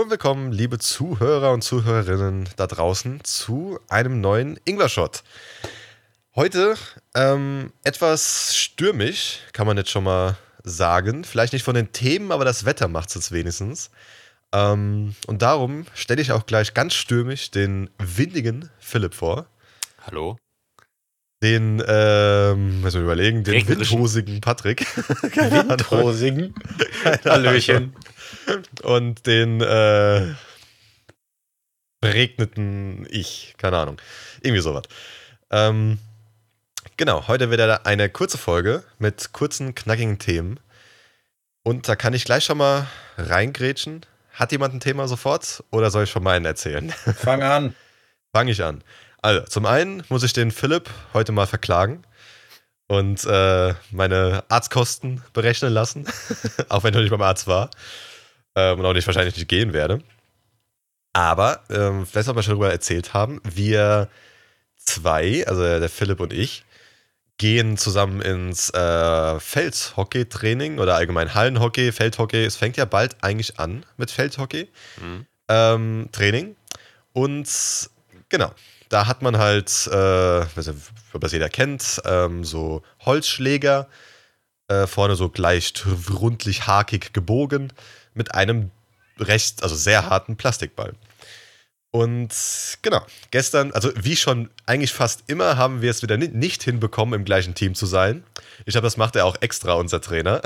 Hallo und willkommen, liebe Zuhörer und Zuhörerinnen da draußen, zu einem neuen Ingwer-Shot. Heute ähm, etwas stürmisch, kann man jetzt schon mal sagen. Vielleicht nicht von den Themen, aber das Wetter macht es jetzt wenigstens. Ähm, und darum stelle ich auch gleich ganz stürmisch den windigen Philipp vor. Hallo? Den, ähm, müssen wir überlegen, den windhosigen Patrick. Keine. Windhosigen. Keine Hallöchen. Und den äh, beregneten Ich. Keine Ahnung. Irgendwie sowas. Ähm, genau, heute wieder eine kurze Folge mit kurzen, knackigen Themen. Und da kann ich gleich schon mal reingrätschen. Hat jemand ein Thema sofort oder soll ich schon meinen erzählen? Fang an. Fange ich an. Also, zum einen muss ich den Philipp heute mal verklagen und äh, meine Arztkosten berechnen lassen, auch wenn noch nicht beim Arzt war ähm, und auch nicht wahrscheinlich nicht gehen werde. Aber, ähm, vielleicht soll man schon darüber erzählt haben, wir zwei, also der Philipp und ich, gehen zusammen ins äh, Feldhockey-Training oder allgemein Hallenhockey, Feldhockey. Es fängt ja bald eigentlich an mit Feldhockey Mhm. ähm, Training. Und genau, da hat man halt, äh, weiß nicht, ob das jeder kennt, ähm, so Holzschläger, äh, vorne so leicht rundlich hakig gebogen, mit einem recht, also sehr harten Plastikball. Und genau, gestern, also wie schon eigentlich fast immer, haben wir es wieder ni- nicht hinbekommen, im gleichen Team zu sein. Ich glaube, das macht er auch extra, unser Trainer.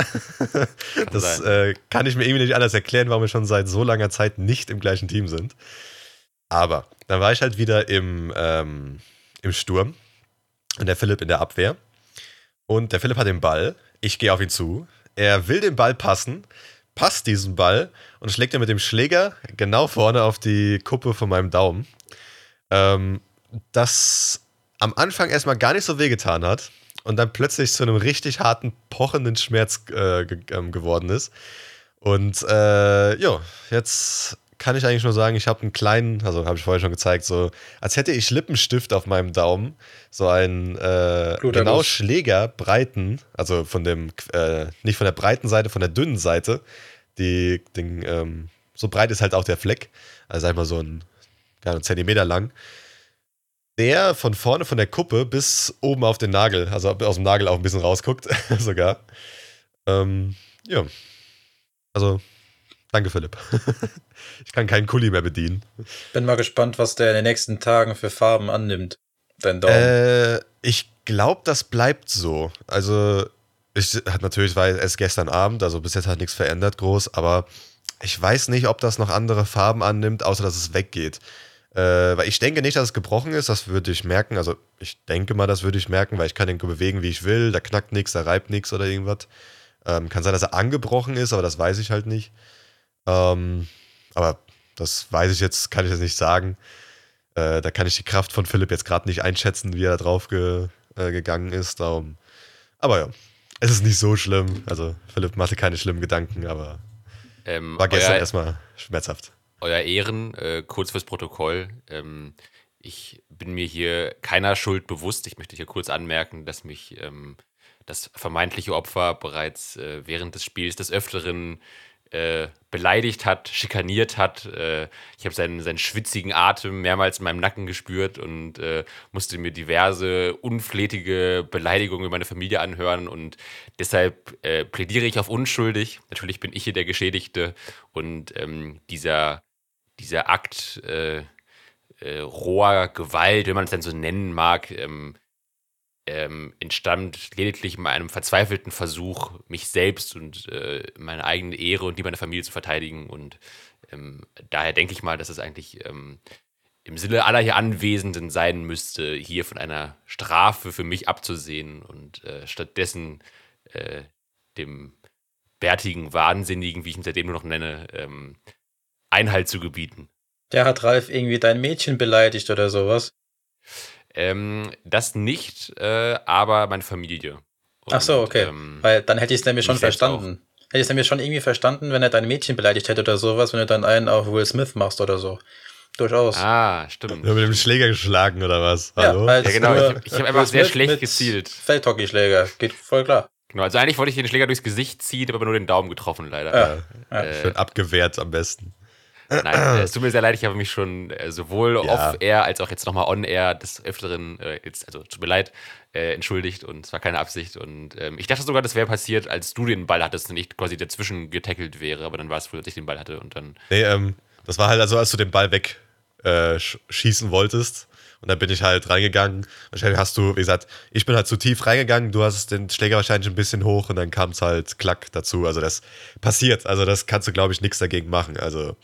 das sein. äh, kann ich mir irgendwie nicht anders erklären, warum wir schon seit so langer Zeit nicht im gleichen Team sind. Aber dann war ich halt wieder im, ähm, im Sturm und der Philipp in der Abwehr. Und der Philipp hat den Ball. Ich gehe auf ihn zu. Er will den Ball passen, passt diesen Ball und schlägt ihn mit dem Schläger genau vorne auf die Kuppe von meinem Daumen. Ähm, das am Anfang erstmal gar nicht so wehgetan hat und dann plötzlich zu einem richtig harten, pochenden Schmerz äh, ge ähm, geworden ist. Und äh, ja, jetzt kann ich eigentlich nur sagen, ich habe einen kleinen, also habe ich vorher schon gezeigt, so als hätte ich Lippenstift auf meinem Daumen, so einen äh, genau Schlägerbreiten, also von dem, äh, nicht von der breiten Seite, von der dünnen Seite, die, den, ähm, so breit ist halt auch der Fleck, also sag ich mal so ein, ja, einen Zentimeter lang, der von vorne von der Kuppe bis oben auf den Nagel, also aus dem Nagel auch ein bisschen rausguckt, sogar. Ähm, ja. Also, danke Philipp. ich kann keinen Kuli mehr bedienen. Bin mal gespannt, was der in den nächsten Tagen für Farben annimmt. Dein Daumen. Äh, ich glaube, das bleibt so. Also, ich hat natürlich war erst gestern Abend, also bis jetzt hat nichts verändert groß, aber ich weiß nicht, ob das noch andere Farben annimmt, außer dass es weggeht. Äh, weil ich denke nicht, dass es gebrochen ist, das würde ich merken. Also ich denke mal, das würde ich merken, weil ich kann den bewegen, wie ich will. Da knackt nichts, da reibt nichts oder irgendwas. Ähm, kann sein, dass er angebrochen ist, aber das weiß ich halt nicht. Ähm, aber das weiß ich jetzt, kann ich jetzt nicht sagen. Äh, da kann ich die Kraft von Philipp jetzt gerade nicht einschätzen, wie er da drauf ge, äh, gegangen ist. Darum. Aber ja, es ist nicht so schlimm. Also Philipp machte keine schlimmen Gedanken, aber Ähm, war gestern erstmal schmerzhaft. euer Ehren, äh, kurz fürs Protokoll. Ähm, ich bin mir hier keiner Schuld bewusst. Ich möchte hier kurz anmerken, dass mich ähm, das vermeintliche Opfer bereits äh, während des Spiels des Öfteren äh, beleidigt hat, schikaniert hat. Äh, ich habe seinen, seinen schwitzigen Atem mehrmals in meinem Nacken gespürt und äh, musste mir diverse unflätige Beleidigungen über meine Familie anhören und deshalb äh, plädiere ich auf unschuldig. Natürlich bin ich hier der Geschädigte und ähm, dieser, dieser Akt äh, roher Gewalt, wenn man es dann so nennen mag, ähm, ähm, entstammt lediglich in einem verzweifelten Versuch, mich selbst und äh, meine eigene Ehre und die meiner Familie zu verteidigen. Und ähm, daher denke ich mal, dass es eigentlich ähm, im Sinne aller hier Anwesenden sein müsste, hier von einer Strafe für mich abzusehen und äh, stattdessen äh, dem bärtigen Wahnsinnigen, wie ich ihn seitdem nur noch nenne, ähm, Einhalt zu gebieten. Der hat Ralf irgendwie dein Mädchen beleidigt oder sowas. Ähm, das nicht, äh, aber meine Familie. Ach so, Und, okay. ähm, Weil dann hätte ich es nämlich schon verstanden. Hätte ich es nämlich schon irgendwie verstanden, wenn er dein Mädchen beleidigt hätte oder sowas, wenn du dann einen auf Will Smith machst oder so. Durchaus. ah, stimmt. Nur mit dem Schläger geschlagen oder was? Hallo? halt Ja, genau, nur ich- ich hab Will einfach sehr schlecht gezielt. Feldhockeyschläger. Geht voll klar. Genau, also eigentlich wollte ich den Schläger durchs Gesicht ziehen, habe aber nur den Daumen getroffen, leider. Ja. Ja. Äh, Schön abgewehrt am besten. Nein, äh, es tut mir sehr leid, ich habe mich schon äh, sowohl Ja. off-air als auch jetzt nochmal on-air des Öfteren, äh, jetzt, also tut mir leid, äh, entschuldigt und es war keine Absicht. Und ähm, ich dachte sogar, das wäre passiert, als du den Ball hattest und ich quasi dazwischen getackelt wäre, aber dann war es wohl, dass ich den Ball hatte und dann. Nee, ähm, das war halt also, als du den Ball weg äh, schießen wolltest. Und dann bin ich halt reingegangen. Wahrscheinlich hast du, wie gesagt, ich bin halt zu tief reingegangen, du hast den Schläger wahrscheinlich ein bisschen hoch und dann kam es halt klack dazu. Also das passiert. Also das kannst du, glaube ich, nichts dagegen machen. Also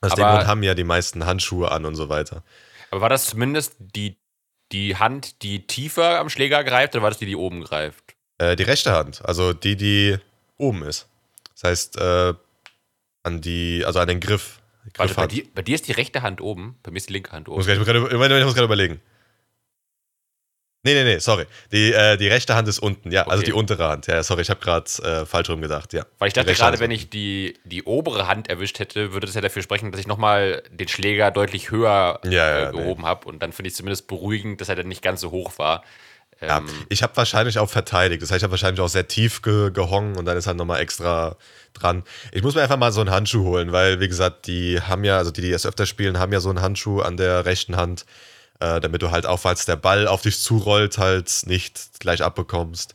aus dem Aber- Grund haben ja die meisten Handschuhe an und so weiter. Aber war das zumindest die, die Hand, die tiefer am Schläger greift oder war das die, die oben greift? Äh, die rechte Hand, also die, die oben ist. Das heißt, äh, an die, also an den Griff. Warte, bei dir, bei dir ist die rechte Hand oben, bei mir ist die linke Hand oben. ich muss gerade, ich muss gerade überlegen. Nee, nee, nee, sorry. Die, äh, die rechte Hand ist unten, ja, also Okay. die untere Hand. Ja, sorry, ich habe gerade äh, falsch rum gedacht, ja. Weil ich dachte gerade, wenn ich die, die obere Hand erwischt hätte, würde das ja dafür sprechen, dass ich nochmal den Schläger deutlich höher Ja, ja, äh, gehoben habe. Und dann finde ich es zumindest beruhigend, dass er dann nicht ganz so hoch war. Ja, Ähm, ich habe wahrscheinlich auch verteidigt. Das heißt, ich habe wahrscheinlich auch sehr tief ge gehongen und dann ist halt nochmal extra dran. Ich muss mir einfach mal so einen Handschuh holen, weil, wie gesagt, die haben ja, also die, die es öfter spielen, haben ja so einen Handschuh an der rechten Hand, äh, damit du halt auch, falls der Ball auf dich zurollt, halt nicht gleich abbekommst.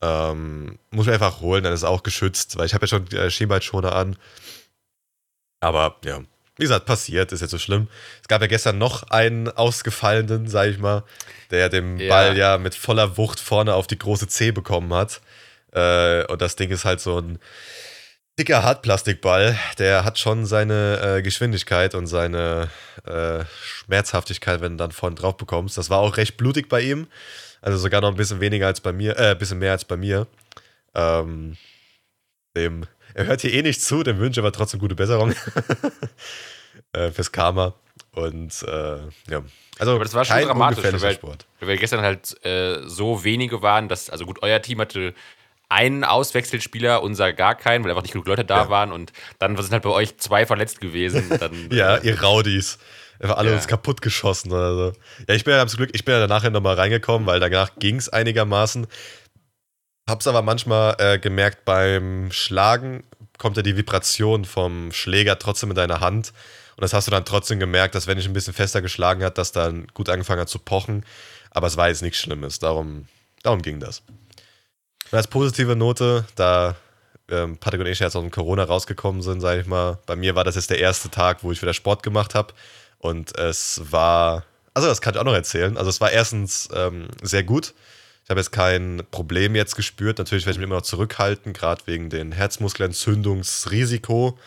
Ähm, muss mir einfach holen, dann ist es auch geschützt, weil ich habe ja schon äh, Schienbeinschoner an. Aber ja, wie gesagt, passiert, ist jetzt so schlimm. Es gab ja gestern noch einen ausgefallenen, sag ich mal, der dem Ja. Ball ja mit voller Wucht vorne auf die große C bekommen hat. Äh, und das Ding ist halt so ein dicker Hartplastikball. Der hat schon seine äh, Geschwindigkeit und seine äh, Schmerzhaftigkeit, wenn du dann vorne drauf bekommst. Das war auch recht blutig bei ihm. Also sogar noch ein bisschen weniger als bei mir, äh, ein bisschen mehr als bei mir. Ähm, dem, er hört hier eh nicht zu, dem wünsche ich aber trotzdem gute Besserung. äh, fürs Karma. Und äh, ja. Also Aber das war schon dramatisch, weil- weil gestern halt äh, so wenige waren, dass, also gut, euer Team hatte einen Auswechselspieler, unser gar keinen, weil einfach nicht genug Leute da Ja. waren und dann sind halt bei euch zwei verletzt gewesen. Dann, Ja, äh, ihr Raudis. Einfach alle Ja. uns kaputt geschossen oder so. Ja, ich bin ja zum Glück, ich bin ja nachher nochmal reingekommen, weil danach ging es einigermaßen. Hab's aber manchmal äh, gemerkt, beim Schlagen kommt ja die Vibration vom Schläger trotzdem in deine Hand. Und das hast du dann trotzdem gemerkt, dass wenn ich ein bisschen fester geschlagen hat, dass dann gut angefangen hat zu pochen. Aber es war jetzt nichts Schlimmes. Darum, darum ging das. Als positive Note, da ähm, Patrick und ich jetzt aus dem Corona rausgekommen sind, sage ich mal, bei mir war das jetzt der erste Tag, wo ich wieder Sport gemacht habe. Und es war, also das kann ich auch noch erzählen. Also es war erstens ähm, sehr gut. Ich habe jetzt kein Problem jetzt gespürt. Natürlich werde ich mich immer noch zurückhalten, gerade wegen den Herzmuskelentzündungsrisiko.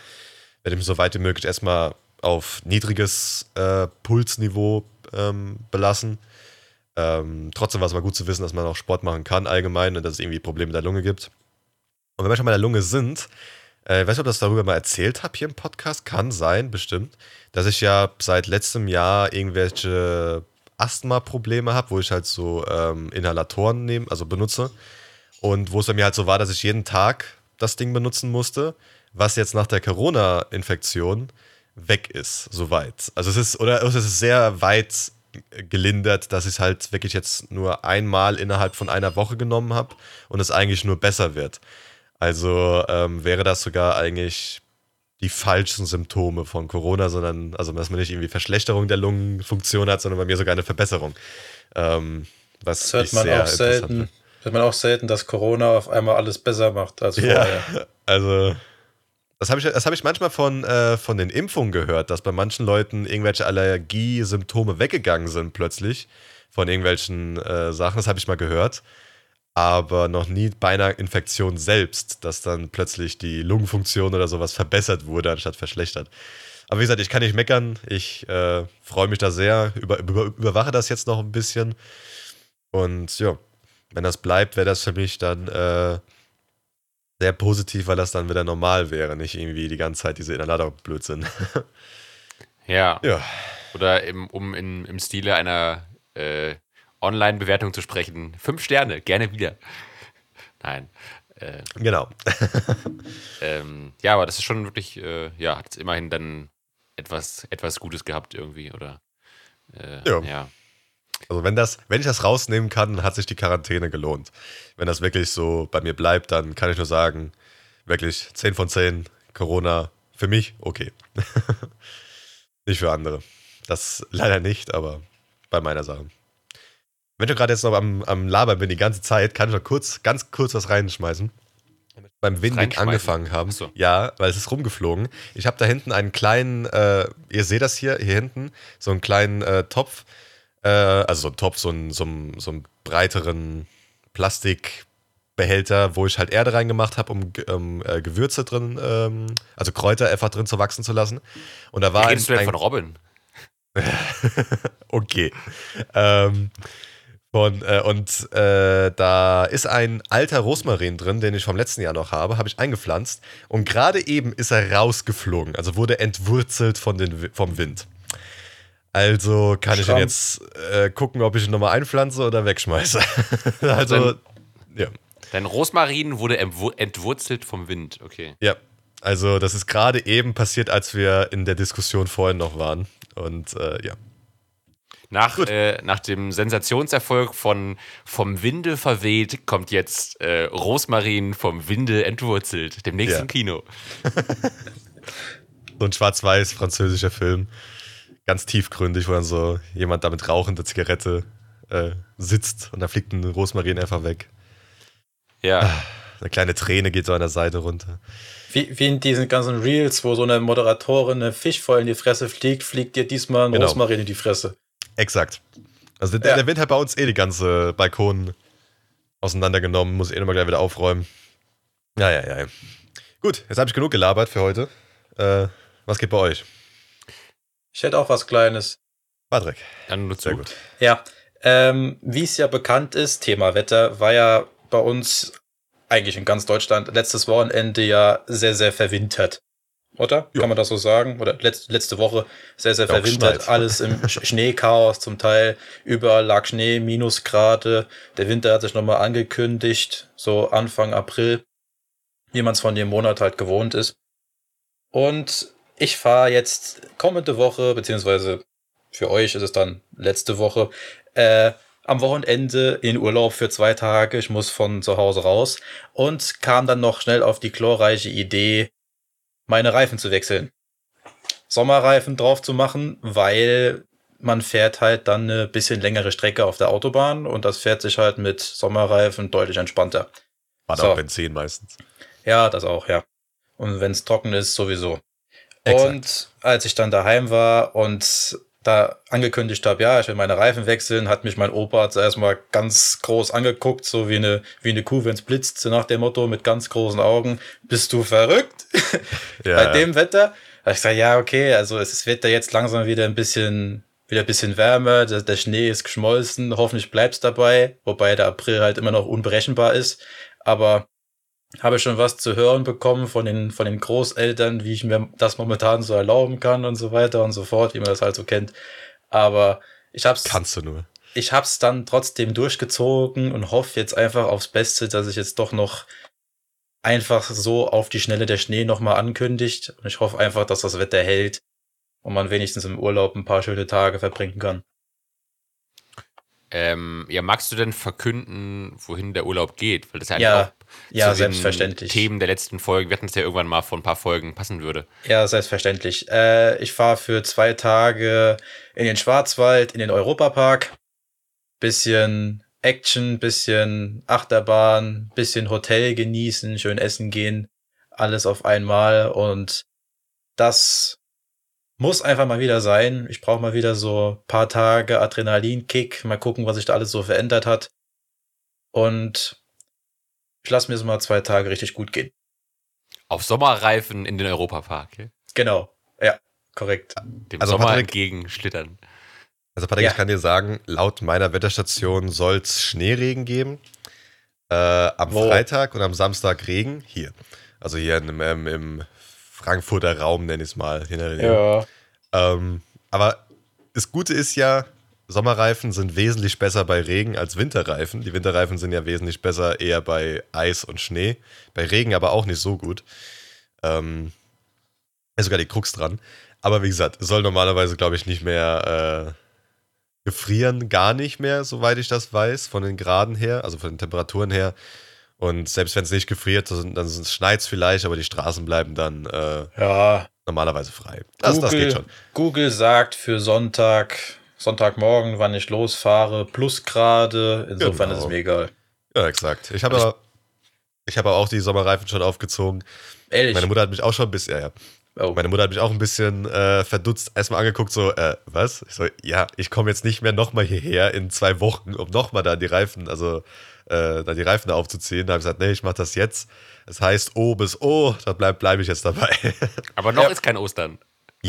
Werde ich mich so weit wie möglich erstmal auf niedriges äh, Pulsniveau ähm, belassen. Ähm, trotzdem war es mal gut zu wissen, dass man auch Sport machen kann allgemein und dass es irgendwie Probleme mit der Lunge gibt. Und wenn wir schon mal in der Lunge sind, äh, ich weiß nicht, ob ich das darüber mal erzählt habe hier im Podcast, kann sein, bestimmt, dass ich ja seit letztem Jahr irgendwelche Asthma-Probleme habe, wo ich halt so ähm, Inhalatoren nehme, also benutze. Und wo es bei mir halt so war, dass ich jeden Tag das Ding benutzen musste, was jetzt nach der Corona-Infektion weg ist, soweit. Also es ist, oder es ist sehr weit gelindert, dass ich es halt wirklich jetzt nur einmal innerhalb von einer Woche genommen habe und es eigentlich nur besser wird. Also ähm, wäre das sogar eigentlich die falschen Symptome von Corona, sondern, also dass man nicht irgendwie Verschlechterung der Lungenfunktion hat, sondern bei mir sogar eine Verbesserung. Ähm, was Das hört man auch selten. Hört man auch selten, dass Corona auf einmal alles besser macht als vorher. Ja, also das habe ich, hab ich manchmal von, äh, von den Impfungen gehört, dass bei manchen Leuten irgendwelche Allergiesymptome weggegangen sind plötzlich von irgendwelchen äh, Sachen. Das habe ich mal gehört. Aber noch nie bei einer Infektion selbst, dass dann plötzlich die Lungenfunktion oder sowas verbessert wurde, anstatt verschlechtert. Aber wie gesagt, ich kann nicht meckern. Ich äh, freue mich da sehr, über, über, überwache das jetzt noch ein bisschen. Und ja, wenn das bleibt, wäre das für mich dann äh, sehr positiv, weil das dann wieder normal wäre, nicht irgendwie die ganze Zeit diese Inhalator-Blödsinn. Ja. ja, Oder im, um in, im Stile einer äh, Online-Bewertung zu sprechen. Fünf Sterne, gerne wieder. Nein. Äh, genau. ähm, ja, aber das ist schon wirklich, äh, ja, hat es immerhin dann etwas, etwas Gutes gehabt irgendwie, oder? Äh, Ja. ja. Also wenn das, wenn ich das rausnehmen kann, hat sich die Quarantäne gelohnt. Wenn das wirklich so bei mir bleibt, dann kann ich nur sagen, wirklich 10 von 10, Corona für mich okay. nicht für andere. Das leider nicht, aber bei meiner Sache. Wenn ich gerade jetzt noch am, am Labern bin die ganze Zeit, kann ich noch kurz, ganz kurz was reinschmeißen. Beim Windig angefangen haben. So. Ja, weil es ist rumgeflogen. Ich habe da hinten einen kleinen, äh, ihr seht das hier, hier hinten, so einen kleinen äh, Topf, äh, also so ein Topf, so einen, so einen, so einen breiteren Plastikbehälter, wo ich halt Erde reingemacht habe, um, um äh, Gewürze drin, ähm, also Kräuter einfach drin zu wachsen zu lassen. Und da war Wie ein, redest du denn ein, von Robin? okay. Ähm, von, äh, und äh, da ist ein alter Rosmarin drin, den ich vom letzten Jahr noch habe, habe ich eingepflanzt. Und gerade eben ist er rausgeflogen, also wurde entwurzelt von den, vom Wind. Also kann ich ihn Schramm. jetzt äh, gucken, ob ich ihn nochmal einpflanze oder wegschmeiße. also, Dann- ja. Dein Rosmarin wurde entwu- entwurzelt vom Wind, okay. Ja. Also, das ist gerade eben passiert, als wir in der Diskussion vorhin noch waren. Und äh, ja. Nach, äh, nach dem Sensationserfolg von Vom Winde verweht kommt jetzt äh, Rosmarin vom Winde entwurzelt, dem nächsten Ja. Kino. so ein schwarz-weiß französischer Film. Ganz tiefgründig, wo dann so jemand da mit rauchender Zigarette äh, sitzt und da fliegt ein Rosmarin einfach weg. Ja, Eine kleine Träne geht so an der Seite runter. Wie, wie in diesen ganzen Reels, wo so eine Moderatorin eine Fisch voll in die Fresse fliegt, fliegt dir diesmal ein Genau. Rosmarin in die Fresse. Exakt. Also der, Ja. der Wind hat bei uns eh die ganze Balkon auseinandergenommen, muss eh nochmal gleich wieder aufräumen. Ja, ja, ja. Gut, jetzt habe ich genug gelabert für heute. Äh, was geht bei euch? Ich hätte auch was Kleines. Patrick. dann nur zu. Sehr gut. Ja, ähm, wie es ja bekannt ist, Thema Wetter war ja bei uns eigentlich in ganz Deutschland letztes Wochenende ja sehr, sehr verwintert. Oder? Ja. Kann man das so sagen? Oder letzte, letzte Woche sehr, sehr Ja, verwintert. Alles im Sch- Schneechaos zum Teil. Überall lag Schnee, Minusgrade. Der Winter hat sich nochmal angekündigt, so Anfang April, wie man es von dem Monat halt gewohnt ist. Und ich fahre jetzt kommende Woche, beziehungsweise für euch ist es dann letzte Woche, äh, am Wochenende in Urlaub für zwei Tage. Ich muss von zu Hause raus und kam dann noch schnell auf die glorreiche Idee, meine Reifen zu wechseln. Sommerreifen drauf zu machen, weil man fährt halt dann eine bisschen längere Strecke auf der Autobahn und das fährt sich halt mit Sommerreifen deutlich entspannter. War So. auch Benzin meistens. Ja, das auch, ja. Und wenn es trocken ist, sowieso. Exakt. Und als ich dann daheim war und da angekündigt habe, ja, ich will meine Reifen wechseln, hat mich mein Opa zuerst mal ganz groß angeguckt, so wie eine, wie eine Kuh, wenn's blitzt, so nach dem Motto, mit ganz großen Augen, bist du verrückt? Ja, Bei dem Wetter? Da ich gesagt, ja, okay, also es wird da jetzt langsam wieder ein bisschen, wieder ein bisschen wärmer, der, der Schnee ist geschmolzen, hoffentlich bleibt's dabei, wobei der April halt immer noch unberechenbar ist, aber habe schon was zu hören bekommen von den, von den Großeltern, wie ich mir das momentan so erlauben kann und so weiter und so fort, wie man das halt so kennt. Aber ich hab's, Kannst du nur. ich hab's dann trotzdem durchgezogen und hoffe jetzt einfach aufs Beste, dass ich jetzt doch noch einfach so auf die Schnelle der Schnee nochmal ankündigt. Und ich hoffe einfach, dass das Wetter hält und man wenigstens im Urlaub ein paar schöne Tage verbringen kann. Ähm, ja, magst du denn verkünden, wohin der Urlaub geht? Weil das ja, Ja, auch ja, zu selbstverständlich. Themen der letzten Folgen, wir hatten es ja irgendwann mal vor ein paar Folgen passen würde. Ja, selbstverständlich. Äh, ich fahre für zwei Tage in den Schwarzwald, in den Europapark. Bisschen Action, bisschen Achterbahn, bisschen Hotel genießen, schön essen gehen. Alles auf einmal. Und das muss einfach mal wieder sein. Ich brauche mal wieder so paar Tage Adrenalinkick. Mal gucken, was sich da alles so verändert hat. Und ich lasse mir so mal zwei Tage richtig gut gehen. Auf Sommerreifen in den Europapark. Okay? Genau. Ja, korrekt. Dem Also Sommer Patrick- entgegen schlittern. Also Patrick, Ja. ich kann dir sagen, laut meiner Wetterstation soll es Schneeregen geben. Äh, am Wo? Freitag und am Samstag Regen. Hier. Also hier im, im, im Frankfurter Raum, nenne ich es mal. In. Ja. Ähm, aber das Gute ist ja, Sommerreifen sind wesentlich besser bei Regen als Winterreifen. Die Winterreifen sind ja wesentlich besser eher bei Eis und Schnee. Bei Regen aber auch nicht so gut. Ähm, ist sogar die Krux dran. Aber wie gesagt, es soll normalerweise, glaube ich, nicht mehr äh, gefrieren, gar nicht mehr, soweit ich das weiß, von den Graden her, also von den Temperaturen her. Und selbst wenn es nicht gefriert, dann, schneit es vielleicht, aber die Straßen bleiben dann äh, Ja, normalerweise frei. Das, das Google, geht schon. Google sagt für Sonntag, Sonntagmorgen, wann ich losfahre, Plusgrade. Insofern Genau. ist es mir egal. Ja, exakt. Ich habe Ich- aber, ich habe auch die Sommerreifen schon aufgezogen. Ehrlich. Meine Mutter hat mich auch schon ein bisschen, ja, ja. oh. Meine Mutter hat mich auch ein bisschen äh, verdutzt erstmal angeguckt, so, äh, was? Ich so, ja, ich komme jetzt nicht mehr nochmal hierher in zwei Wochen, um nochmal da die Reifen, also äh, da die Reifen aufzuziehen. Da habe ich gesagt, nee, ich mache das jetzt. Es heißt O bis O, da bleibe bleib ich jetzt dabei. Aber noch Ja. ist kein Ostern.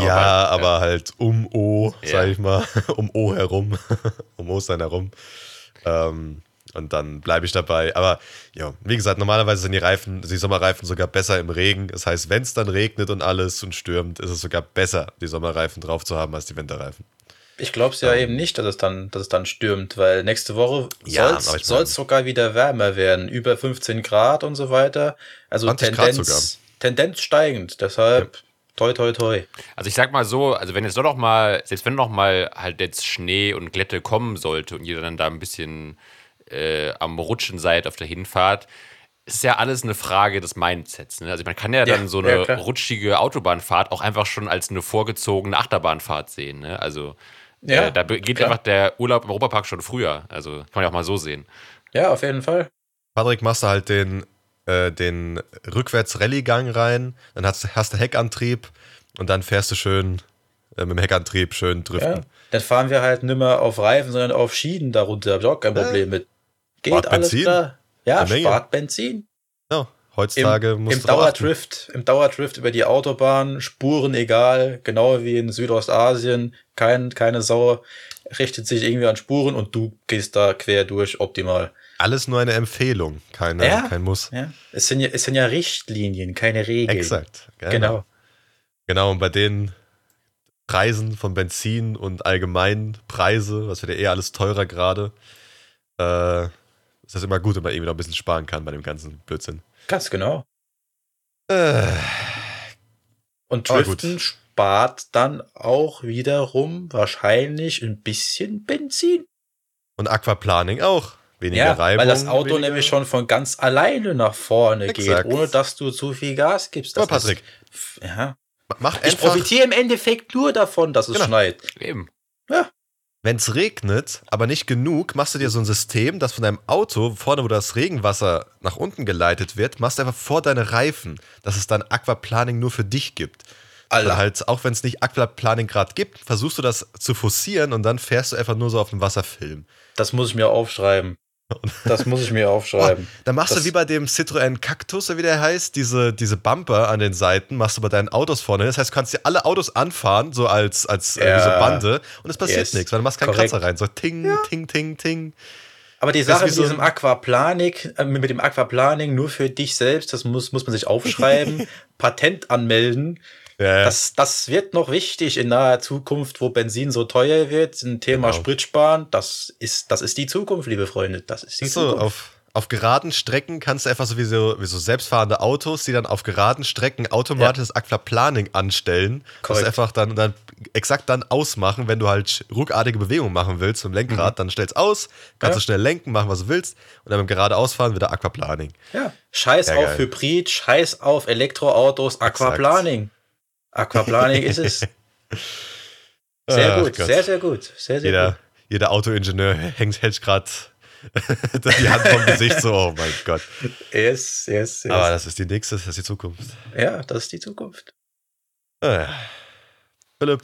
Ja, halt, aber halt um O, Ja. sag ich mal, um O herum, um Ostern herum. Ähm, und dann bleibe ich dabei. Aber ja, wie gesagt, normalerweise sind die Reifen, die Sommerreifen sogar besser im Regen. Das heißt, wenn es dann regnet und alles und stürmt, ist es sogar besser, die Sommerreifen drauf zu haben als die Winterreifen. Ich glaube es ja eben nicht, dass es, dann, dass es dann stürmt, weil nächste Woche Ja, aber soll es sogar wieder wärmer werden, über 15 Grad und so weiter. Also 20 Grad sogar. Tendenz, Tendenz steigend, deshalb toi toi toi. Also ich sag mal so, also wenn jetzt doch noch mal, selbst wenn noch mal halt jetzt Schnee und Glätte kommen sollte und ihr dann da ein bisschen äh, am Rutschen seid auf der Hinfahrt, ist ja alles eine Frage des Mindsets. Ne? Also man kann ja dann Ja, so ja, eine klar. rutschige Autobahnfahrt auch einfach schon als eine vorgezogene Achterbahnfahrt sehen. Ne? Also Ja, äh, da geht klar. einfach der Urlaub im Europapark schon früher. Also kann man ja auch mal so sehen. Ja, auf jeden Fall. Patrick, machst du halt den, äh, den Rückwärts-Rallye-Gang rein, dann hast, hast du Heckantrieb und dann fährst du schön äh, mit dem Heckantrieb schön Ja. driften. Dann fahren wir halt nicht mehr auf Reifen, sondern auf Schienen darunter. Hab ich auch kein Ja. Problem mit. Geht Spart alles Benzin. klar. Ja, spart Benzin. Ja, Im, heutzutage musst im. Dauerdrift, im Dauerdrift über die Autobahn, Spuren egal, genau wie in Südostasien, kein, keine Sau richtet sich irgendwie an Spuren und du gehst da quer durch, optimal. Alles nur eine Empfehlung, keine, Ja. kein Muss. Ja, es sind ja, es sind ja Richtlinien, keine Regeln. Exakt. Genau. Genau, und bei den Preisen von Benzin und allgemein Preise, was wird ja eher alles teurer gerade, äh, ist das immer gut, wenn man irgendwie noch ein bisschen sparen kann bei dem ganzen Blödsinn. Ganz genau. Äh, Und. Driften spart dann auch wiederum wahrscheinlich ein bisschen Benzin. und Aquaplaning auch. Weniger Ja, Reibung. weil das Auto weniger- nämlich schon von ganz alleine nach vorne Exakt. geht, ohne dass du zu viel Gas gibst. Aber Das Patrick, ist, ja. mach Ich profitiere im Endeffekt nur davon, dass es Genau. schneit. Eben. wenn es regnet, aber nicht genug, machst du dir so ein System, dass von deinem Auto, vorne wo das Regenwasser nach unten geleitet wird, machst du einfach vor deine Reifen, dass es dann Aquaplaning nur für dich gibt. Allah. halt, auch wenn es nicht Aquaplaning gerade gibt, versuchst du das zu forcieren und dann fährst du einfach nur so auf dem Wasserfilm. Das muss ich mir aufschreiben. Das muss ich mir aufschreiben. Dann machst Das- du wie bei dem Citroën Cactus, oder wie der heißt, diese, diese Bumper an den Seiten, machst du bei deinen Autos vorne. Das heißt, du kannst dir alle Autos anfahren, so als, als äh, wie so Ja. Bande, und es passiert Yes. nichts, weil du machst keinen Korrekt. Kratzer rein. So ting, ting, ting, ting. Aber die Sache mit so diesem Aquaplaning, äh, mit dem Aquaplaning nur für dich selbst, das muss, muss man sich aufschreiben, Patent anmelden. Ja, ja. Das, das wird noch wichtig in naher Zukunft, wo Benzin so teuer wird. Ein Thema Genau. Spritsparen, das ist, das ist die Zukunft, liebe Freunde. Das ist die so, Zukunft. auf, auf geraden Strecken kannst du einfach so wie, so wie so selbstfahrende Autos, die dann auf geraden Strecken automatisch das Aquaplaning anstellen. Das Korrekt. einfach dann, dann exakt dann ausmachen, wenn du halt ruckartige Bewegungen machen willst zum Lenkrad, dann stellst aus, kannst Mhm. Ja. du schnell lenken, machen, was du willst und dann beim geradeausfahren wieder Aquaplaning. Ja. Scheiß Ja, auf geil. Hybrid, scheiß auf Elektroautos, Aquaplaning. Aquaplaning ist es. Sehr gut, sehr, sehr gut. Sehr, sehr Jeder, gut. jeder Autoingenieur hängt, hält gerade die Hand vom Gesicht so, oh mein Gott. Yes, yes, yes. Aber das ist die nächste, das ist die Zukunft. ja, das ist die Zukunft. Äh. Philipp,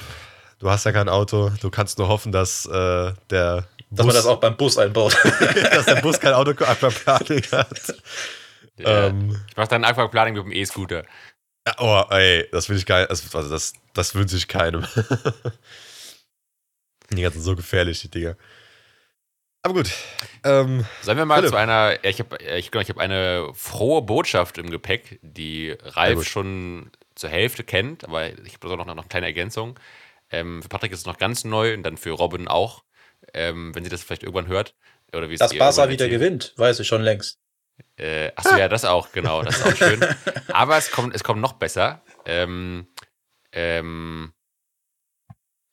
du hast ja kein Auto. Du kannst nur hoffen, dass äh, der Dass man das auch beim Bus einbaut. dass der Bus kein Auto Aquaplaning hat. Ja. Ähm, Ich mache dann Aquaplaning mit dem E-Scooter. Ja, oh, ey, das will ich geil. Also das, das wünsche ich keinem. die ganzen so gefährlich, die Dinger. Aber gut. Ähm, Sollen wir mal Philipp. zu einer, ja, ich habe ich, glaub, ich hab eine frohe Botschaft im Gepäck, die Ralf schon zur Hälfte kennt, aber ich habe noch, noch eine kleine Ergänzung. Ähm, für Patrick ist es noch ganz neu und dann für Robin auch, ähm, wenn sie das vielleicht irgendwann hört. Oder wie es Dass Barca wieder erzählt. gewinnt, weiß ich schon längst. Äh, achso, ja, das auch, genau, das ist auch schön. Aber es kommt, es kommt noch besser. Ähm, ähm,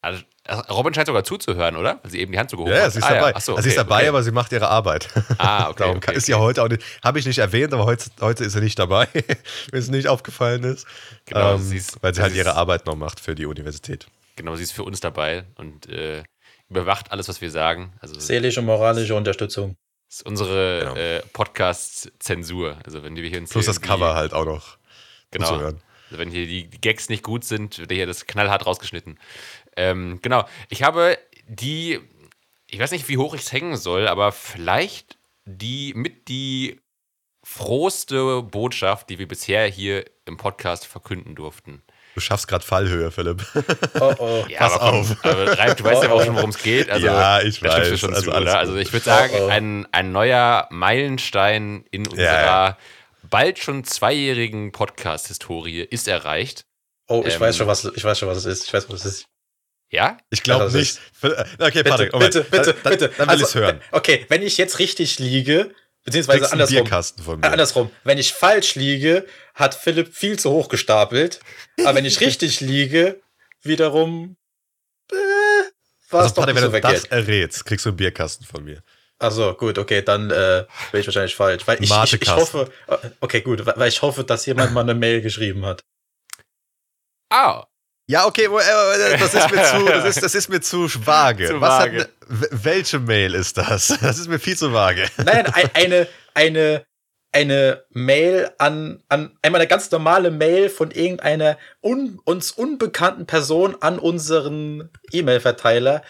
also, also Robin scheint sogar zuzuhören, oder? Weil sie eben die Hand so gehoben ja, ja, hat. sie ist Ah, dabei. Ja. Achso, Also sie ist okay, dabei, okay. aber sie macht ihre Arbeit. Ah, okay. Darum okay, ist okay. ja heute auch nicht, habe ich nicht erwähnt, aber heute, heute ist sie nicht dabei, wenn es nicht aufgefallen ist. Genau, ähm, sie ist- weil sie halt sie ihre ist- Arbeit noch macht für die Universität. Genau, sie ist für uns dabei und äh, überwacht alles, was wir sagen. Also Seelische, moralische Unterstützung. Ist unsere Genau. äh, Podcast-Zensur. Also wenn wir hier Plus das Cover halt auch noch Genau. Also wenn hier die, die Gags nicht gut sind, wird hier das knallhart rausgeschnitten. Ähm, genau. Ich habe die, ich weiß nicht, wie hoch ich es hängen soll, aber vielleicht die mit die frohste Botschaft, die wir bisher hier im Podcast verkünden durften. Du schaffst gerade Fallhöhe, Philipp. Oh oh. Ja, Pass aber komm, auf. Aber Ralf, du weißt ja auch schon, worum es geht. Also, Ja, ich weiß. schon Also zu. Also ich würde sagen, Oh, oh. Ein, ein neuer Meilenstein in unserer ja. bald schon zweijährigen Podcast-Historie ist erreicht. Oh, ich Ähm, weiß schon, was ich weiß schon, was es ist. Ich weiß, was es ist. Ja? Ich glaube Ja, das nicht. Okay, Bitte, Patrick, Moment. bitte, bitte, dann, bitte. Dann, dann will ich es hören. Okay, wenn ich jetzt richtig liege, beziehungsweise andersrum. Bierkasten von Äh, mir. andersrum. Wenn ich falsch liege, hat Philipp viel zu hoch gestapelt. Aber wenn ich richtig liege, wiederum äh, war Also, es doch Patrick, nicht wenn so du das verkehrt. errätst, kriegst du einen Bierkasten von mir. Also gut, okay, dann äh, bin ich wahrscheinlich falsch. Weil ich, ich, ich hoffe, äh, okay, gut, weil ich hoffe, dass jemand mal eine Mail geschrieben hat. Ah, Ja, okay, wo- äh, das ist mir zu, das ist, das ist mir zu vage. Zu Was vage. Hat, ne- welche Mail ist das? Das ist mir viel zu vage. Nein, ein, eine, eine, eine Mail an, an einmal eine ganz normale Mail von irgendeiner un, uns unbekannten Person an unseren E-Mail-Verteiler,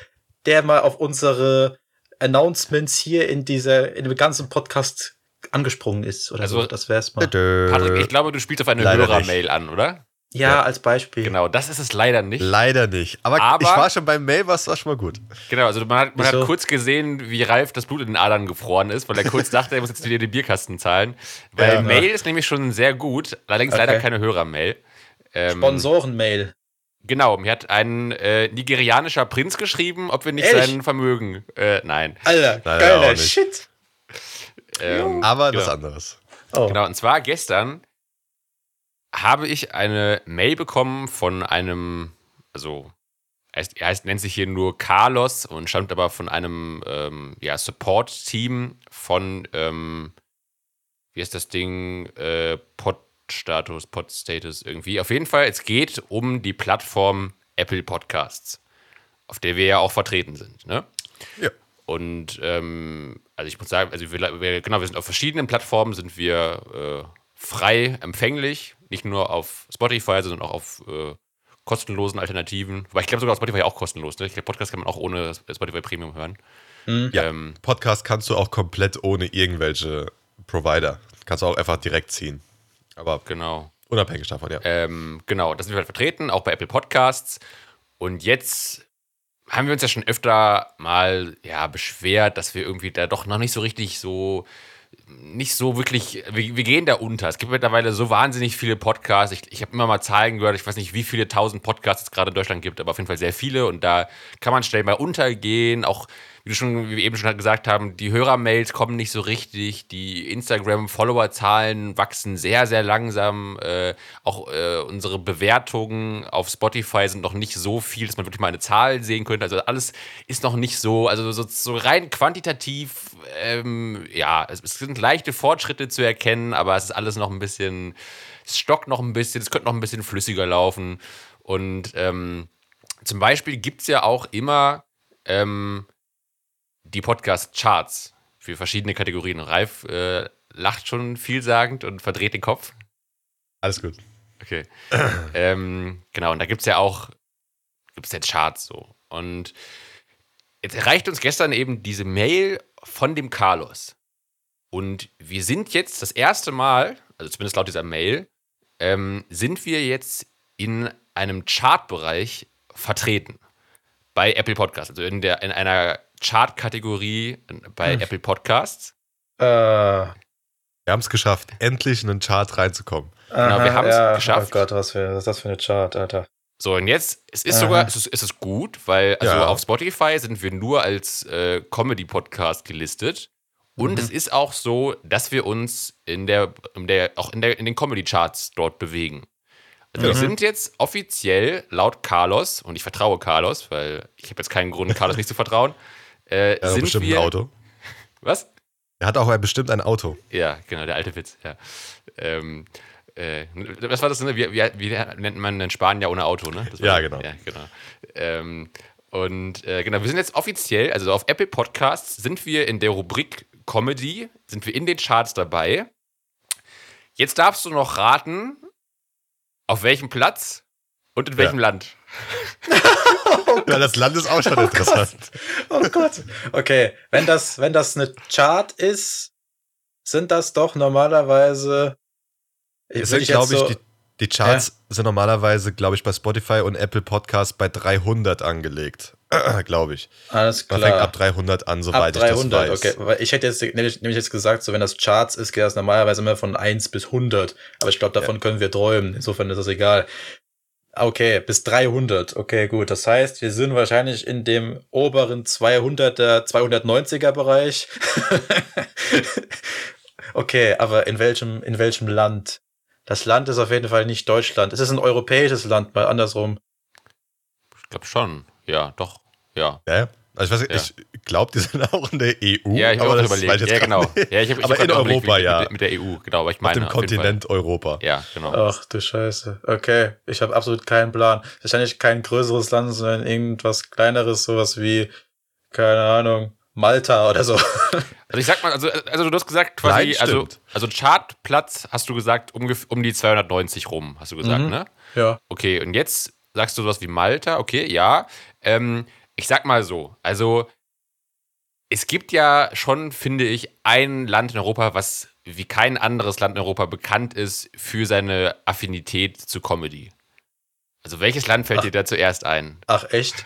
der mal auf unsere Announcements hier in dieser, in dem ganzen Podcast angesprungen ist oder Also, so. Das wär's mal. Patrick, ich glaube, du spielst auf eine Hörermail an, oder? Ja, als Beispiel. Genau, das ist es leider nicht. Leider nicht. Aber, Aber- ich war schon beim Mail, was war schon mal gut. Genau, also man hat, man hat kurz gesehen, wie Ralf das Blut in den Adern gefroren ist, weil er kurz dachte, er muss jetzt wieder den Bierkasten zahlen. Weil Ja. Mail ist nämlich schon sehr gut, allerdings Okay. leider keine Hörermail. Ähm, Sponsoren-Mail. Genau, mir hat ein äh, nigerianischer Prinz geschrieben, ob wir nicht Ehrlich? sein Vermögen. Äh, nein. Alter, geiler. Shit. Ähm, Aber genau. was anderes. Oh. Genau, und zwar gestern habe ich eine Mail bekommen von einem, also er, heißt, er heißt, nennt sich hier nur Carlos und stammt aber von einem ähm, ja, Support-Team von, ähm, wie heißt das Ding, äh, Pod-Status, Pod-Status irgendwie. Auf jeden Fall, es geht um die Plattform Apple Podcasts, auf der wir ja auch vertreten sind. Ne? Ja. Und ähm, also ich muss sagen, also wir, wir, genau, wir sind auf verschiedenen Plattformen, sind wir äh, frei empfänglich, nicht nur auf Spotify, sondern auch auf äh, kostenlosen Alternativen. Weil ich glaube sogar auf Spotify auch kostenlos. Ne? Ich glaube, Podcast kann man auch ohne Spotify Premium hören. Hm. Ja. Ähm, Podcast kannst du auch komplett ohne irgendwelche Provider. Kannst du auch einfach direkt ziehen. Aber genau. unabhängig davon, ja. Ähm, genau, das sind wir halt vertreten, auch bei Apple Podcasts. Und jetzt haben wir uns ja schon öfter mal ja, beschwert, dass wir irgendwie da doch noch nicht so richtig so nicht so wirklich, wir, wir gehen da unter. Es gibt mittlerweile so wahnsinnig viele Podcasts. Ich, ich habe immer mal Zahlen gehört, ich weiß nicht, wie viele tausend Podcasts es gerade in Deutschland gibt, aber auf jeden Fall sehr viele und da kann man schnell mal untergehen. Auch, wie, schon, wie wir eben schon gesagt haben, die Hörermails kommen nicht so richtig, die Instagram-Follower-Zahlen wachsen sehr, sehr langsam. Äh, auch äh, unsere Bewertungen auf Spotify sind noch nicht so viel, dass man wirklich mal eine Zahl sehen könnte. Also alles ist noch nicht so, also so, so rein quantitativ, ähm, ja, es, es sind leichte Fortschritte zu erkennen, aber es ist alles noch ein bisschen, es stockt noch ein bisschen, es könnte noch ein bisschen flüssiger laufen. Und ähm, zum Beispiel gibt es ja auch immer ähm, die Podcast-Charts für verschiedene Kategorien. Ralf äh, lacht schon vielsagend und verdreht den Kopf. Alles gut. Okay. ähm, genau, und da gibt es ja auch gibt's ja Charts so. Und jetzt erreicht uns gestern eben diese Mail von dem Carlos. Und wir sind jetzt das erste Mal, also zumindest laut dieser Mail, ähm, sind wir jetzt in einem Chartbereich vertreten bei Apple Podcast, also in, der, in einer Chart-Kategorie bei Hm. Apple Podcasts. Äh, Wir haben es geschafft, endlich in einen Chart reinzukommen. aha, wir haben's geschafft. Oh Gott, was, für, was ist das für eine Chart, Alter. So, und jetzt, es ist Aha. sogar, es ist, es ist gut, weil also Ja. auf Spotify sind wir nur als äh, Comedy-Podcast gelistet. Und Mhm. es ist auch so, dass wir uns in der, in der auch in, der, in den Comedy-Charts dort bewegen. Also wir Mhm. sind jetzt offiziell laut Carlos, und ich vertraue Carlos, weil ich habe jetzt keinen Grund, Carlos nicht zu vertrauen, äh, Er hat sind bestimmt wir. ein Auto. Was? Er hat auch bestimmt ein Auto. Ja, genau, der alte Witz, ja. Ähm, äh, was war das? Ne? Wie, wie, wie nennt man in Spanien ja ohne Auto, ne? Ja, genau. Ja, genau. Ähm, und äh, genau, wir sind jetzt offiziell, also auf Apple Podcasts sind wir in der Rubrik Comedy, sind wir in den Charts dabei. Jetzt darfst du noch raten, auf welchem Platz und in welchem Land. Ja, das Land ist auch schon interessant. Oh Gott. Okay, wenn das, wenn das eine Chart ist, sind das doch normalerweise. Es sind, glaube ich, so- die, die Charts sind normalerweise, glaube ich, bei Spotify und Apple Podcasts bei 300 angelegt. glaube ich. Alles Man klar. fängt ab 300 an, Ab soweit 300, ich das weiß. okay. Weil ich hätte jetzt nämlich, nämlich jetzt gesagt, so wenn das Charts ist, geht das normalerweise immer von 1 bis 100. Aber ich glaube, davon können wir träumen. Insofern ist das egal. Okay, bis 300. Okay, gut. Das heißt, wir sind wahrscheinlich in dem oberen 200er, 290er Bereich. okay, aber in welchem, in welchem Land? Das Land ist auf jeden Fall nicht Deutschland. Es ist ein europäisches Land, mal andersrum. Ich glaube schon. Ja, doch. Ja. Ja, also ich, weiß nicht, ich glaube, die sind auch in der EU. Ja, ich habe auch das überlegt. weiß ich Ja, genau. Ja, ich hab, ich aber in Europa, ja. Mit, mit der EU, genau. Aber ich Auf meine, dem auf Fall. Kontinent Europa. Ja, genau. Ach du Scheiße. Okay, ich habe absolut keinen Plan. Wahrscheinlich kein größeres Land, sondern irgendwas kleineres, sowas wie, keine Ahnung, Malta oder so. Also ich sag mal, also, also du hast gesagt quasi, Nein, also, also Chartplatz hast du gesagt um, um die 290 rum, hast du gesagt, Mhm. ne? ja. Okay, und jetzt sagst du sowas wie Malta, okay, ja. Ähm, ich sag mal so, also es gibt ja schon, finde ich, ein Land in Europa, was wie kein anderes Land in Europa bekannt ist für seine Affinität zu Comedy. Also welches Land fällt Ach. dir da zuerst ein? Ach echt?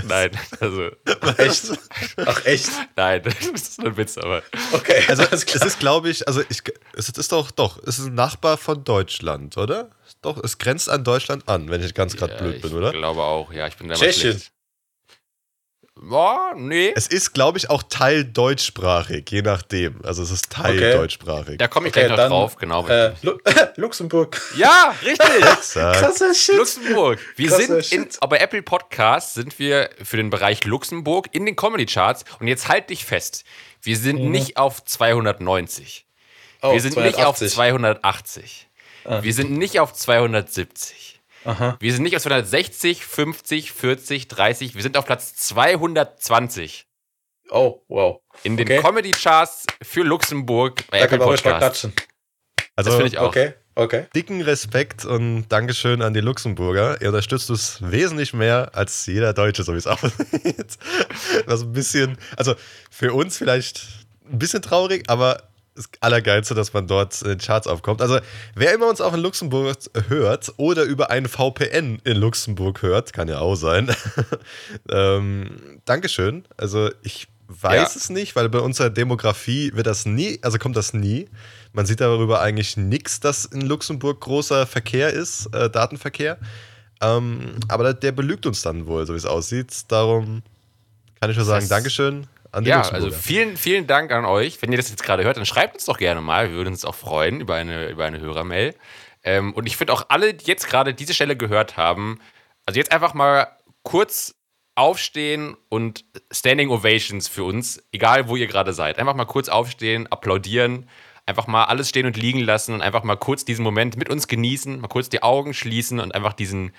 Nein, also Echt? Ach echt? nein, das ist nur ein Witz, aber Okay. Also es klar. ist, glaube ich, also ich, es ist doch, doch, es ist ein Nachbar von Deutschland, oder? Doch, es grenzt an Deutschland an, wenn ich ganz gerade ja, blöd ich bin, oder? glaube auch, ja, ich bin da Tschechien. schlecht. Ja, nee. Es ist, glaube ich, auch Teil deutschsprachig, je nachdem. Also es ist Teil Okay. deutschsprachig. Da komme ich Okay, gleich noch dann, drauf, genau. äh, Lu Luxemburg. ja, richtig. Krasser Shit. Luxemburg. Wir Krasser sind in, bei Apple Podcasts sind wir für den Bereich Luxemburg in den Comedy Charts und jetzt halt dich fest. Wir sind Mhm. nicht auf 290. Oh, wir sind nicht auf 280. 280. Ah. Wir sind nicht auf 270. Aha. Wir sind nicht auf 260, 50, 40, 30. Wir sind auf Platz 220 Oh, wow. in den Okay. Comedy Charts für Luxemburg bei Da Apple kann Podcasts. klatschen. Also Das finde ich auch. Okay, okay. dicken Respekt und Dankeschön an die Luxemburger. Ihr unterstützt uns wesentlich mehr als jeder Deutsche, so wie es aussieht. Was ein bisschen, also für uns vielleicht ein bisschen traurig, aber das Allergeilste, dass man dort in den Charts aufkommt. Also, wer immer uns auch in Luxemburg hört oder über einen VPN in Luxemburg hört, kann ja auch sein. ähm, Dankeschön. Also, ich weiß Ja. es nicht, weil bei unserer Demografie wird das nie, also kommt das nie. Man sieht darüber eigentlich nichts, dass in Luxemburg großer Verkehr ist, äh, Datenverkehr. Ähm, aber der, belügt uns dann wohl, so wie es aussieht. Darum kann ich nur sagen, heißt- Dankeschön an die Ja, also vielen, vielen Dank an euch. Wenn ihr das jetzt gerade hört, dann schreibt uns doch gerne mal. Wir würden uns auch freuen über eine, über eine Hörermail. Ähm, und ich finde auch alle, die jetzt gerade diese Stelle gehört haben, also jetzt einfach mal kurz aufstehen und Standing Ovations für uns, egal wo ihr gerade seid. Einfach mal kurz aufstehen, applaudieren, einfach mal alles stehen und liegen lassen und einfach mal kurz diesen Moment mit uns genießen, mal kurz die Augen schließen und einfach diesen,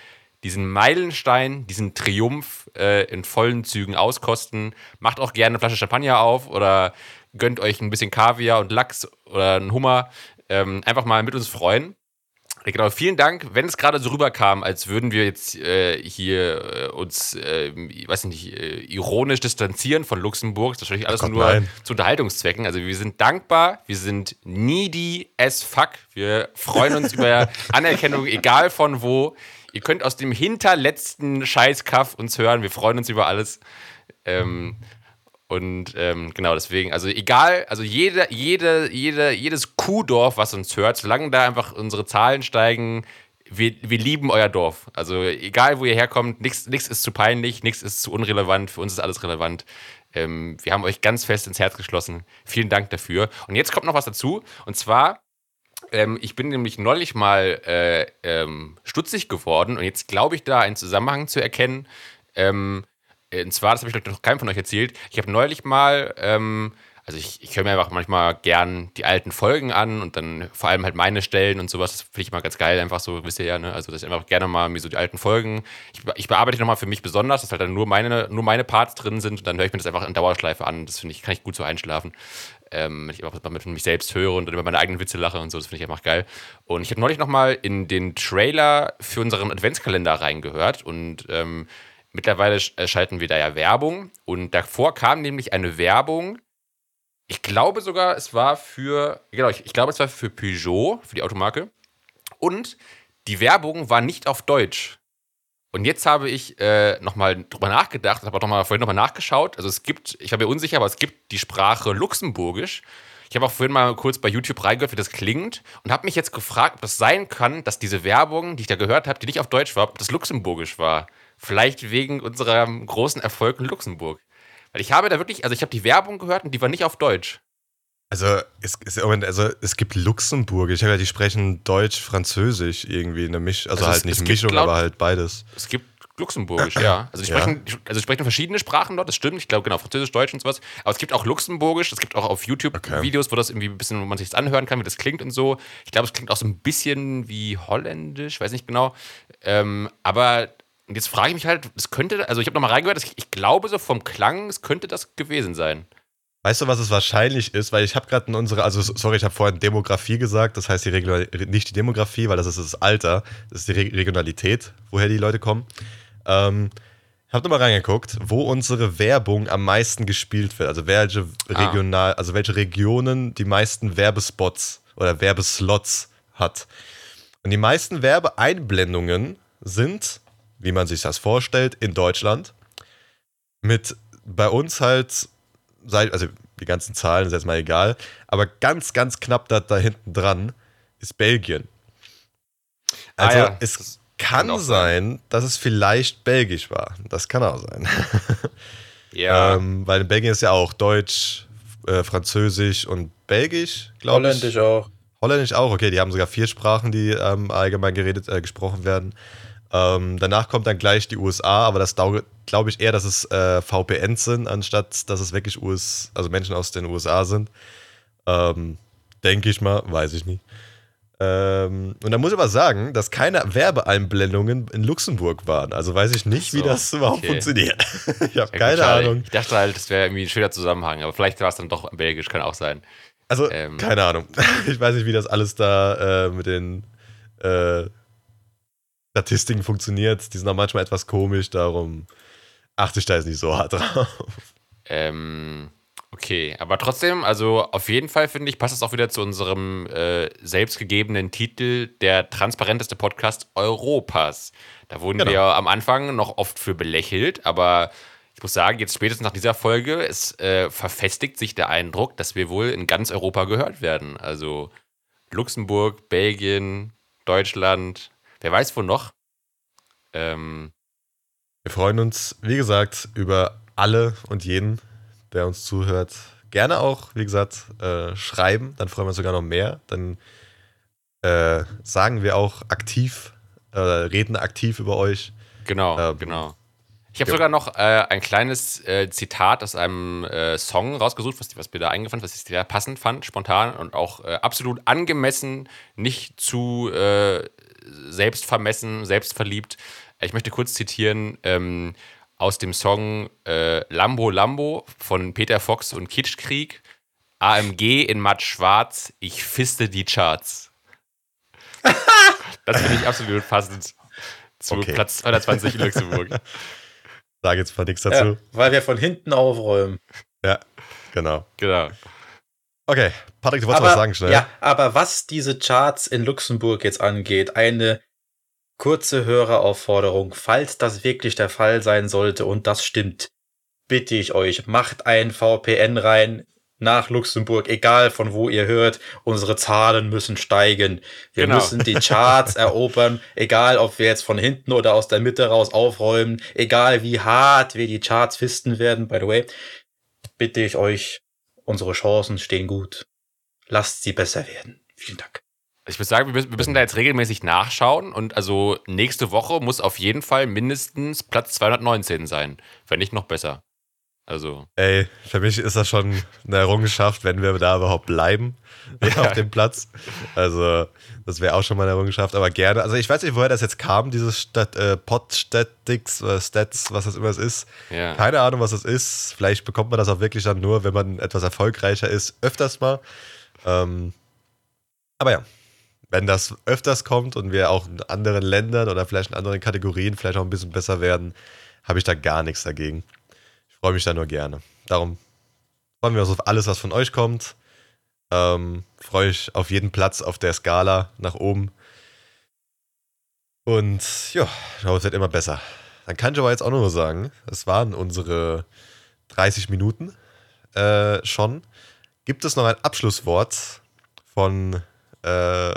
diesen Meilenstein, diesen Triumph äh, in vollen Zügen auskosten. Macht auch gerne eine Flasche Champagner auf oder gönnt euch ein bisschen Kaviar und Lachs oder einen Hummer. Ähm, einfach mal mit uns freuen. Genau, vielen Dank. Wenn es gerade so rüberkam, als würden wir jetzt äh, hier äh, uns, äh, ich weiß nicht, äh, ironisch distanzieren von Luxemburg, das ist natürlich alles Gott, nur nein. zu Unterhaltungszwecken. Also wir sind dankbar, wir sind needy as fuck. Wir freuen uns über Anerkennung, egal von wo. Ihr könnt aus dem hinterletzten Scheißkaff uns hören. Wir freuen uns über alles. Ähm, und ähm, genau deswegen, also egal, also jede, jede, jede, jedes Kuhdorf, was uns hört, solange da einfach unsere Zahlen steigen, wir, wir lieben euer Dorf. Also egal, wo ihr herkommt, nichts ist zu peinlich, nichts ist zu unrelevant, für uns ist alles relevant. Ähm, wir haben euch ganz fest ins Herz geschlossen. Vielen Dank dafür. Und jetzt kommt noch was dazu, und zwar ähm, ich bin nämlich neulich mal äh, ähm, stutzig geworden und jetzt glaube ich da einen Zusammenhang zu erkennen. Ähm, und zwar, das habe ich noch keinem von euch erzählt, ich habe neulich mal, ähm, also ich, ich höre mir einfach manchmal gern die alten Folgen an und dann vor allem halt meine Stellen und sowas, das finde ich mal ganz geil, einfach so, wisst ihr ja, ne? Also, dass ich einfach gerne mal mir so die alten Folgen, ich, ich bearbeite nochmal für mich besonders, dass halt dann nur meine, nur meine Parts drin sind und dann höre ich mir das einfach in Dauerschleife an. Das finde ich, kann ich gut so einschlafen. Ähm, wenn ich einfach mit mich selbst höre und über meine eigenen Witze lache und so, das finde ich einfach geil. Und ich habe neulich nochmal in den Trailer für unseren Adventskalender reingehört und ähm, mittlerweile äh, schalten wir da ja Werbung und davor kam nämlich eine Werbung. Ich glaube sogar, es war für, genau, ich, ich glaube, es war für Peugeot, für die Automarke. Und die Werbung war nicht auf Deutsch. Und jetzt habe ich äh, nochmal drüber nachgedacht, habe auch noch mal, vorhin nochmal nachgeschaut. Also es gibt, ich war mir unsicher, aber es gibt die Sprache Luxemburgisch. Ich habe auch vorhin mal kurz bei YouTube reingehört, wie das klingt und habe mich jetzt gefragt, ob das sein kann, dass diese Werbung, die ich da gehört habe, die nicht auf Deutsch war, ob das Luxemburgisch war. Vielleicht wegen unserem großen Erfolg in Luxemburg. Weil ich habe da wirklich, also ich habe die Werbung gehört und die war nicht auf Deutsch. Also es, es, also es gibt Luxemburgisch. Ich habe ja, die sprechen Deutsch, Französisch irgendwie eine Misch, also, Also es- halt nicht es eine gibt Mischung, laut- aber halt beides. Es gibt Luxemburgisch, ja. Also die Ja. sprechen, also die sprechen verschiedene Sprachen dort, das stimmt. Ich glaube, genau, Französisch, Deutsch und sowas. Aber es gibt auch Luxemburgisch, es gibt auch auf YouTube Okay. Videos, wo das irgendwie ein bisschen, wo man sich das anhören kann, wie das klingt und so. Ich glaube, es klingt auch so ein bisschen wie Holländisch, weiß nicht genau. Ähm, aber jetzt frage ich mich halt, es könnte, also ich habe nochmal reingehört, ich, ich glaube so vom Klang, es könnte das gewesen sein. Weißt du, was es wahrscheinlich ist? Weil ich habe gerade in unserer, also sorry, ich habe vorhin Demografie gesagt, das heißt die Regional, nicht die Demografie, weil das ist das Alter, das ist die Re Regionalität, woher die Leute kommen. Ähm, ich habe nochmal reingeguckt, wo unsere Werbung am meisten gespielt wird. Also welche Ah. regional, also welche Regionen die meisten Werbespots oder Werbeslots hat. Und die meisten Werbeeinblendungen sind, wie man sich das vorstellt, in Deutschland. Mit bei uns halt, sei- also die ganzen Zahlen ist jetzt mal egal, aber ganz, ganz knapp da, da hinten dran ist Belgien. Ah Also ja, es kann, kann sein, dass es vielleicht belgisch war. Das kann auch sein. Ja. ähm, weil in Belgien ist ja auch Deutsch, äh, Französisch und Belgisch, glaube ich. Holländisch auch. Holländisch auch, okay, die haben sogar vier Sprachen, die ähm, allgemein geredet, äh, gesprochen werden. Ähm, danach kommt dann gleich die USA, aber das glaube ich eher, dass es äh, VPNs sind, anstatt dass es wirklich US, also Menschen aus den USA sind. Ähm, Denke ich mal, weiß ich nicht. Ähm, und da muss ich aber sagen, dass keine Werbeeinblendungen in Luxemburg waren. Also weiß ich nicht, so, wie das überhaupt okay. funktioniert. ich habe Ja, keine gut. Ahnung. Ich dachte halt, das wäre irgendwie ein schöner Zusammenhang, aber vielleicht war es dann doch belgisch, kann auch sein. Also, Ähm. keine Ahnung. Ich weiß nicht, wie das alles da äh, mit den äh, Statistiken funktioniert. Die sind auch manchmal etwas komisch, darum achte ich da jetzt nicht so hart drauf. Ähm, okay, aber trotzdem, also auf jeden Fall finde ich, passt es auch wieder zu unserem äh, selbstgegebenen Titel, der transparenteste Podcast Europas. Da wurden Genau. wir am Anfang noch oft für belächelt, aber ich muss sagen, jetzt spätestens nach dieser Folge, es äh, verfestigt sich der Eindruck, dass wir wohl in ganz Europa gehört werden. Also Luxemburg, Belgien, Deutschland, wer weiß wo noch. Ähm, Wir freuen uns, wie gesagt, über alle und jeden, der uns zuhört. Gerne auch, wie gesagt, äh, schreiben. Dann freuen wir uns sogar noch mehr. Dann äh, sagen wir auch aktiv, äh, reden aktiv über euch. Genau, Ähm, genau. Ich habe ja. sogar noch äh, ein kleines äh, Zitat aus einem äh, Song rausgesucht, was, was mir da eingefallen ist, was ich sehr passend fand, spontan und auch absolut angemessen, nicht zu selbstvermessen, selbstverliebt. Ich möchte kurz zitieren ähm, aus dem Song äh, Lambo Lambo von Peter Fox und Kitschkrieg. AMG in matt schwarz, ich fiste die Charts. Das finde ich absolut passend zu Okay. Platz 220 in Luxemburg. Sage jetzt mal nichts dazu. Ja, weil wir von hinten aufräumen. Genau. Genau. Okay, Patrick, du wolltest was sagen, schnell. Ja, aber was diese Charts in Luxemburg jetzt angeht, eine kurze Höreraufforderung, falls das wirklich der Fall sein sollte und das stimmt, bitte ich euch, macht ein VPN rein nach Luxemburg, egal von wo ihr hört, unsere Zahlen müssen steigen. Wir Genau. müssen die Charts erobern, egal ob wir jetzt von hinten oder aus der Mitte raus aufräumen, egal wie hart wir die Charts fisten werden, by the way, bitte ich euch, unsere Chancen stehen gut. Lasst sie besser werden. Vielen Dank. Ich würde sagen, wir müssen, wir müssen da jetzt regelmäßig nachschauen und also nächste Woche muss auf jeden Fall mindestens Platz 219 sein, wenn nicht noch besser. Also, Ey, für mich ist das schon eine Errungenschaft, wenn wir da überhaupt bleiben auf dem Platz. Also, das wäre auch schon mal eine Errungenschaft, aber gerne. Also, ich weiß nicht, woher das jetzt kam, dieses Stat, äh, Pod-Statics oder Stats, was das immer ist. ja. Keine Ahnung, was das ist. Vielleicht bekommt man das auch wirklich dann nur, wenn man etwas erfolgreicher ist, öfters mal. Ähm, aber ja, wenn das öfters kommt und wir auch in anderen Ländern oder vielleicht in anderen Kategorien vielleicht auch ein bisschen besser werden, habe ich da gar nichts dagegen. Ich freue mich da nur gerne. Darum freuen wir uns auf alles, was von euch kommt. Ähm, freue ich auf jeden Platz auf der Skala nach oben. Und ja, ich glaube, es wird immer besser. Dann kann ich aber jetzt auch nur sagen, es waren unsere 30 Minuten äh, schon. Gibt es noch ein Abschlusswort von äh,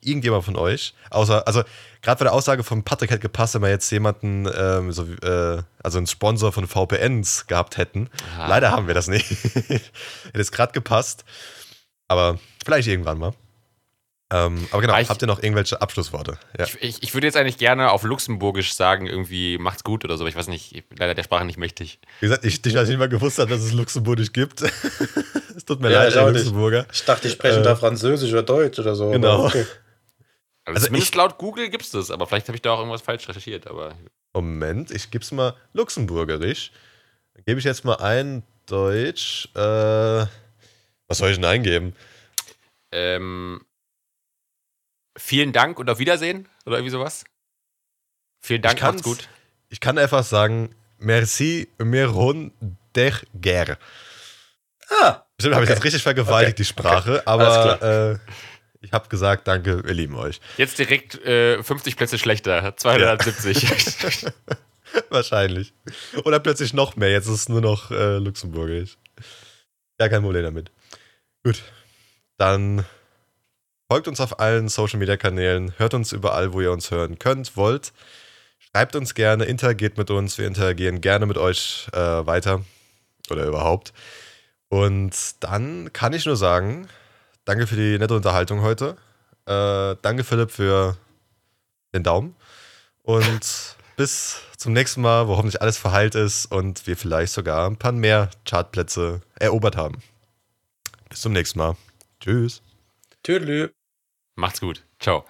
irgendjemand von euch? Außer, also gerade bei der Aussage von Patrick hätte gepasst, wenn wir jetzt jemanden, ähm, so, äh, also einen Sponsor von VPNs gehabt hätten. Aha. Leider haben wir das nicht. hätte es gerade gepasst. Aber vielleicht irgendwann mal. Ähm, aber genau, Ah, ich- habt ihr noch irgendwelche Abschlussworte? Ja. Ich, ich, ich würde jetzt eigentlich gerne auf Luxemburgisch sagen, irgendwie macht's gut oder so. aber Ich weiß nicht, ich bin leider der Sprache nicht mächtig. Wie gesagt, ich, ich weiß nicht mal gewusst habe, dass es Luxemburgisch gibt. es tut mir Ja, leid, ich. Luxemburger. Ich dachte, die sprechen Äh, da Französisch oder Deutsch oder so. genau. Okay. Also, Also zumindest ich- laut Google gibt's das, aber vielleicht habe ich da auch irgendwas falsch recherchiert. Aber Moment, ich gebe es mal Luxemburgerisch. Gebe ich jetzt mal ein Deutsch. Äh, was soll ich denn eingeben? ähm, vielen Dank und auf Wiedersehen oder irgendwie sowas. Vielen Dank, Ich macht's gut. Ich kann einfach sagen, merci, miron der ger. Ah, Bestimmt habe ich Okay. jetzt richtig vergewaltigt, Okay. die Sprache, Alles aber äh, ich habe gesagt, danke, wir lieben euch. Jetzt direkt äh, 50 Plätze schlechter, 270. Wahrscheinlich. Oder plötzlich noch mehr. Jetzt ist es nur noch äh, luxemburgisch. Ja, kein Problem damit. Gut. Dann folgt uns auf allen Social Media Kanälen. Hört uns überall, wo ihr uns hören könnt, wollt. Schreibt uns gerne, interagiert mit uns. Wir interagieren gerne mit euch äh, weiter. Oder überhaupt. Und dann kann ich nur sagen, danke für die nette Unterhaltung heute. Äh, danke, Philipp, für den Daumen. Und bis zum nächsten Mal, wo hoffentlich alles verheilt ist und wir vielleicht sogar ein paar mehr Chartplätze erobert haben. Bis zum nächsten Mal. Tschüss. Tüdelü. Macht's gut. Ciao.